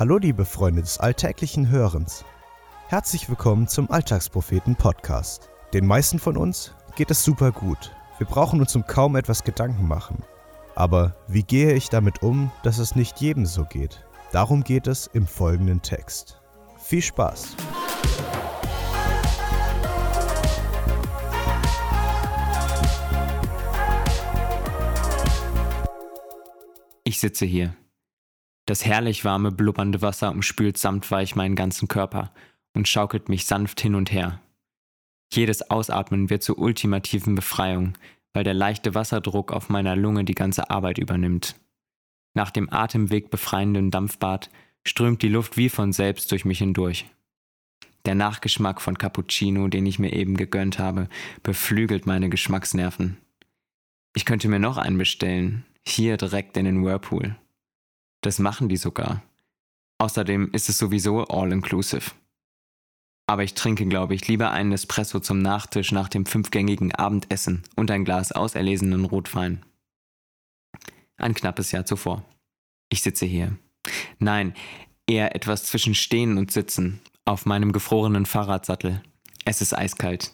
Hallo liebe Freunde des alltäglichen Hörens. Herzlich willkommen zum Alltagspropheten Podcast. Den meisten von uns geht es super gut. Wir brauchen uns um kaum etwas Gedanken machen. Aber wie gehe ich damit um, dass es nicht jedem so geht? Darum geht es im folgenden Text. Viel Spaß! Ich sitze hier. Das herrlich warme, blubbernde Wasser umspült samtweich meinen ganzen Körper und schaukelt mich sanft hin und her. Jedes Ausatmen wird zur ultimativen Befreiung, weil der leichte Wasserdruck auf meiner Lunge die ganze Arbeit übernimmt. Nach dem Atemweg befreienden Dampfbad strömt die Luft wie von selbst durch mich hindurch. Der Nachgeschmack von Cappuccino, den ich mir eben gegönnt habe, beflügelt meine Geschmacksnerven. Ich könnte mir noch einen bestellen, hier direkt in den Whirlpool. Das machen die sogar. Außerdem ist es sowieso all-inclusive. Aber ich trinke, glaube ich, lieber einen Espresso zum Nachtisch nach dem fünfgängigen Abendessen und ein Glas auserlesenen Rotwein. Ein knappes Jahr zuvor. Ich sitze hier. Nein, eher etwas zwischen Stehen und Sitzen, auf meinem gefrorenen Fahrradsattel. Es ist eiskalt.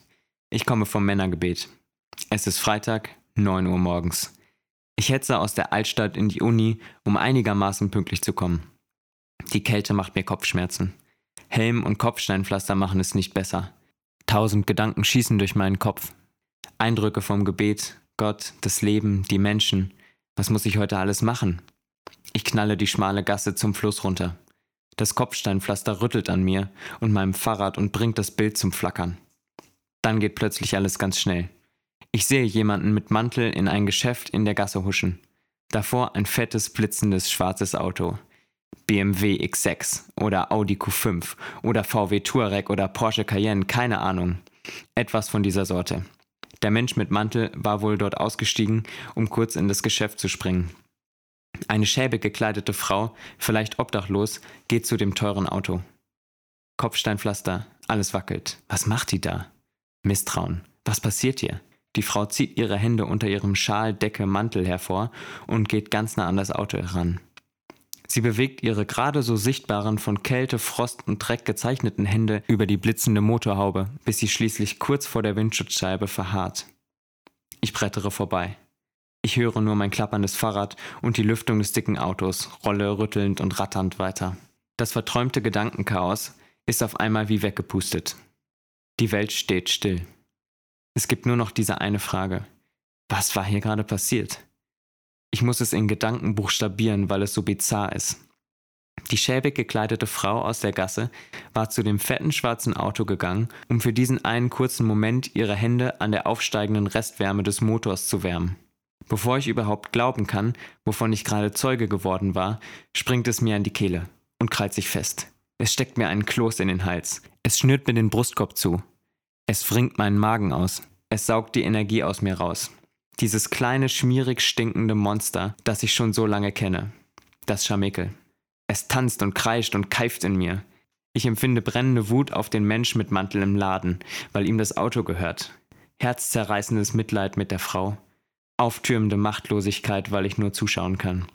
Ich komme vom Männergebet. Es ist Freitag, 9 Uhr morgens. Ich hetze aus der Altstadt in die Uni, um einigermaßen pünktlich zu kommen. Die Kälte macht mir Kopfschmerzen. Helm und Kopfsteinpflaster machen es nicht besser. Tausend Gedanken schießen durch meinen Kopf. Eindrücke vom Gebet, Gott, das Leben, die Menschen. Was muss ich heute alles machen? Ich knalle die schmale Gasse zum Fluss runter. Das Kopfsteinpflaster rüttelt an mir und meinem Fahrrad und bringt das Bild zum Flackern. Dann geht plötzlich alles ganz schnell. Ich sehe jemanden mit Mantel in ein Geschäft in der Gasse huschen. Davor ein fettes, blitzendes schwarzes Auto. BMW X6 oder Audi Q5 oder VW Touareg oder Porsche Cayenne, keine Ahnung. Etwas von dieser Sorte. Der Mensch mit Mantel war wohl dort ausgestiegen, um kurz in das Geschäft zu springen. Eine schäbig gekleidete Frau, vielleicht obdachlos, geht zu dem teuren Auto. Kopfsteinpflaster, alles wackelt. Was macht die da? Misstrauen. Was passiert hier? Die Frau zieht ihre Hände unter ihrem Schal, Decke, Mantel hervor und geht ganz nah an das Auto heran. Sie bewegt ihre gerade so sichtbaren, von Kälte, Frost und Dreck gezeichneten Hände über die blitzende Motorhaube, bis sie schließlich kurz vor der Windschutzscheibe verharrt. Ich brettere vorbei. Ich höre nur mein klapperndes Fahrrad und die Lüftung des dicken Autos, rolle rüttelnd und ratternd weiter. Das verträumte Gedankenchaos ist auf einmal wie weggepustet. Die Welt steht still. Es gibt nur noch diese eine Frage. Was war hier gerade passiert? Ich muss es in Gedanken buchstabieren, weil es so bizarr ist. Die schäbig gekleidete Frau aus der Gasse war zu dem fetten schwarzen Auto gegangen, um für diesen einen kurzen Moment ihre Hände an der aufsteigenden Restwärme des Motors zu wärmen. Bevor ich überhaupt glauben kann, wovon ich gerade Zeuge geworden war, springt es mir an die Kehle und krallt sich fest. Es steckt mir einen Kloß in den Hals. Es schnürt mir den Brustkorb zu. Es fringt meinen Magen aus. Es saugt die Energie aus mir raus. Dieses kleine, schmierig stinkende Monster, das ich schon so lange kenne. Das Scharmekel. Es tanzt und kreischt und keift in mir. Ich empfinde brennende Wut auf den Mensch mit Mantel im Laden, weil ihm das Auto gehört. Herzzerreißendes Mitleid mit der Frau. Auftürmende Machtlosigkeit, weil ich nur zuschauen kann.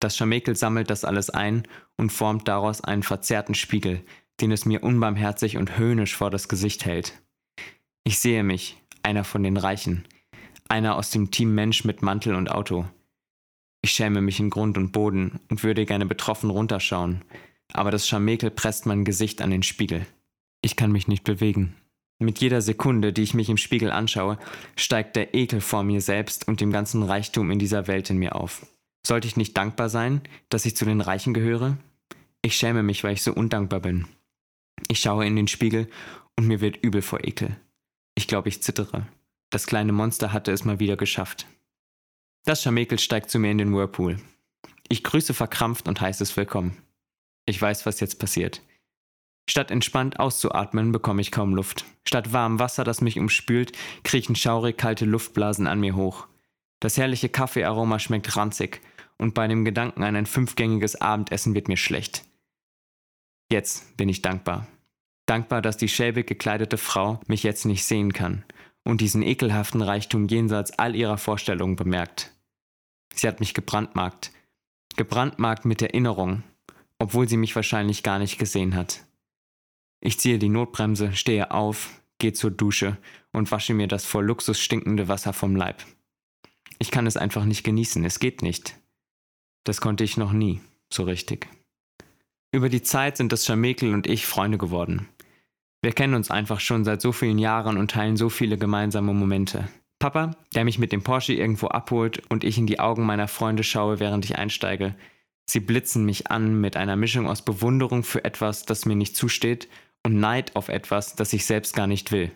Das Scharmekel sammelt das alles ein und formt daraus einen verzerrten Spiegel, den es mir unbarmherzig und höhnisch vor das Gesicht hält. Ich sehe mich, einer von den Reichen, einer aus dem Team Mensch mit Mantel und Auto. Ich schäme mich in Grund und Boden und würde gerne betroffen runterschauen, aber das Scharmekel presst mein Gesicht an den Spiegel. Ich kann mich nicht bewegen. Mit jeder Sekunde, die ich mich im Spiegel anschaue, steigt der Ekel vor mir selbst und dem ganzen Reichtum in dieser Welt in mir auf. Sollte ich nicht dankbar sein, dass ich zu den Reichen gehöre? Ich schäme mich, weil ich so undankbar bin. Ich schaue in den Spiegel und mir wird übel vor Ekel. Ich glaube, ich zittere. Das kleine Monster hatte es mal wieder geschafft. Das Scharmekel steigt zu mir in den Whirlpool. Ich grüße verkrampft und heiße es willkommen. Ich weiß, was jetzt passiert. Statt entspannt auszuatmen, bekomme ich kaum Luft. Statt warmem Wasser, das mich umspült, kriechen schaurig kalte Luftblasen an mir hoch. Das herrliche Kaffeearoma schmeckt ranzig und bei dem Gedanken an ein fünfgängiges Abendessen wird mir schlecht. Jetzt bin ich dankbar. Dankbar, dass die schäbig gekleidete Frau mich jetzt nicht sehen kann und diesen ekelhaften Reichtum jenseits all ihrer Vorstellungen bemerkt. Sie hat mich gebrandmarkt. Gebrandmarkt mit Erinnerung obwohl sie mich wahrscheinlich gar nicht gesehen hat. Ich ziehe die Notbremse, stehe auf, gehe zur Dusche und wasche mir das vor Luxus stinkende Wasser vom Leib. Ich kann es einfach nicht genießen, es geht nicht. Das konnte ich noch nie, so richtig. Über die Zeit sind das Scharmekel und ich Freunde geworden. Wir kennen uns einfach schon seit so vielen Jahren und teilen so viele gemeinsame Momente. Papa, der mich mit dem Porsche irgendwo abholt und ich in die Augen meiner Freunde schaue, während ich einsteige. Sie blitzen mich an mit einer Mischung aus Bewunderung für etwas, das mir nicht zusteht, und Neid auf etwas, das ich selbst gar nicht will.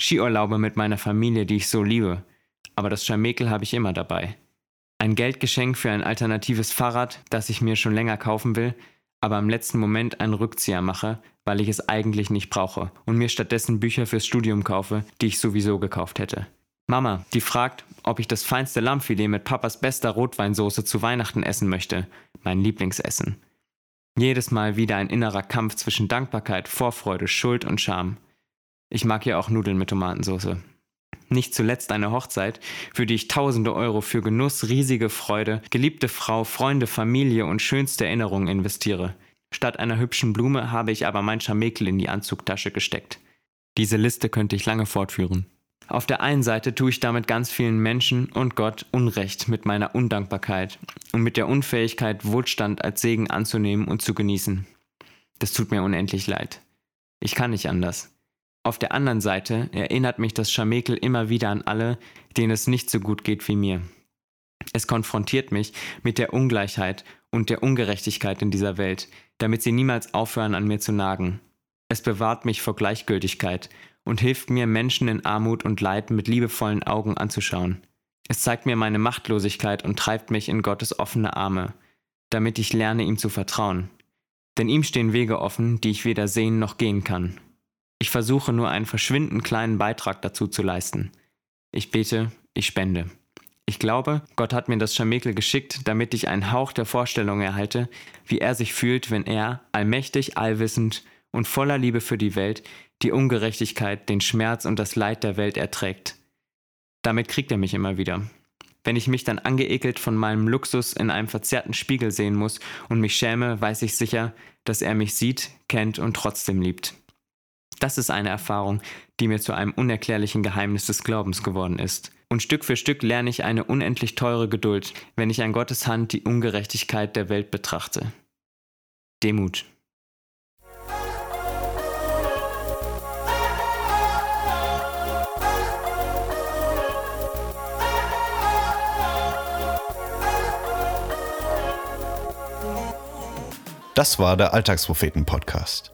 Skiurlaube mit meiner Familie, die ich so liebe, aber das Scharmekel habe ich immer dabei. Ein Geldgeschenk für ein alternatives Fahrrad, das ich mir schon länger kaufen will, aber im letzten Moment einen Rückzieher mache, weil ich es eigentlich nicht brauche und mir stattdessen Bücher fürs Studium kaufe, die ich sowieso gekauft hätte. Mama, die fragt, ob ich das feinste Lammfilet mit Papas bester Rotweinsoße zu Weihnachten essen möchte, mein Lieblingsessen. Jedes Mal wieder ein innerer Kampf zwischen Dankbarkeit, Vorfreude, Schuld und Scham. Ich mag ja auch Nudeln mit Tomatensauce. Nicht zuletzt eine Hochzeit, für die ich tausende Euro für Genuss, riesige Freude, geliebte Frau, Freunde, Familie und schönste Erinnerungen investiere. Statt einer hübschen Blume habe ich aber mein Scharmekel in die Anzugtasche gesteckt. Diese Liste könnte ich lange fortführen. Auf der einen Seite tue ich damit ganz vielen Menschen und Gott Unrecht mit meiner Undankbarkeit und mit der Unfähigkeit, Wohlstand als Segen anzunehmen und zu genießen. Das tut mir unendlich leid. Ich kann nicht anders. Auf der anderen Seite erinnert mich das Scharmekel immer wieder an alle, denen es nicht so gut geht wie mir. Es konfrontiert mich mit der Ungleichheit und der Ungerechtigkeit in dieser Welt, damit sie niemals aufhören an mir zu nagen. Es bewahrt mich vor Gleichgültigkeit und hilft mir, Menschen in Armut und Leid mit liebevollen Augen anzuschauen. Es zeigt mir meine Machtlosigkeit und treibt mich in Gottes offene Arme, damit ich lerne, ihm zu vertrauen. Denn ihm stehen Wege offen, die ich weder sehen noch gehen kann. Ich versuche nur einen verschwindend kleinen Beitrag dazu zu leisten. Ich bete, ich spende. Ich glaube, Gott hat mir das Scharmekel geschickt, damit ich einen Hauch der Vorstellung erhalte, wie er sich fühlt, wenn er, allmächtig, allwissend und voller Liebe für die Welt, die Ungerechtigkeit, den Schmerz und das Leid der Welt erträgt. Damit kriegt er mich immer wieder. Wenn ich mich dann angeekelt von meinem Luxus in einem verzerrten Spiegel sehen muss und mich schäme, weiß ich sicher, dass er mich sieht, kennt und trotzdem liebt. Das ist eine Erfahrung, die mir zu einem unerklärlichen Geheimnis des Glaubens geworden ist. Und Stück für Stück lerne ich eine unendlich teure Geduld, wenn ich an Gottes Hand die Ungerechtigkeit der Welt betrachte. Demut. Das war der Alltagspropheten-Podcast.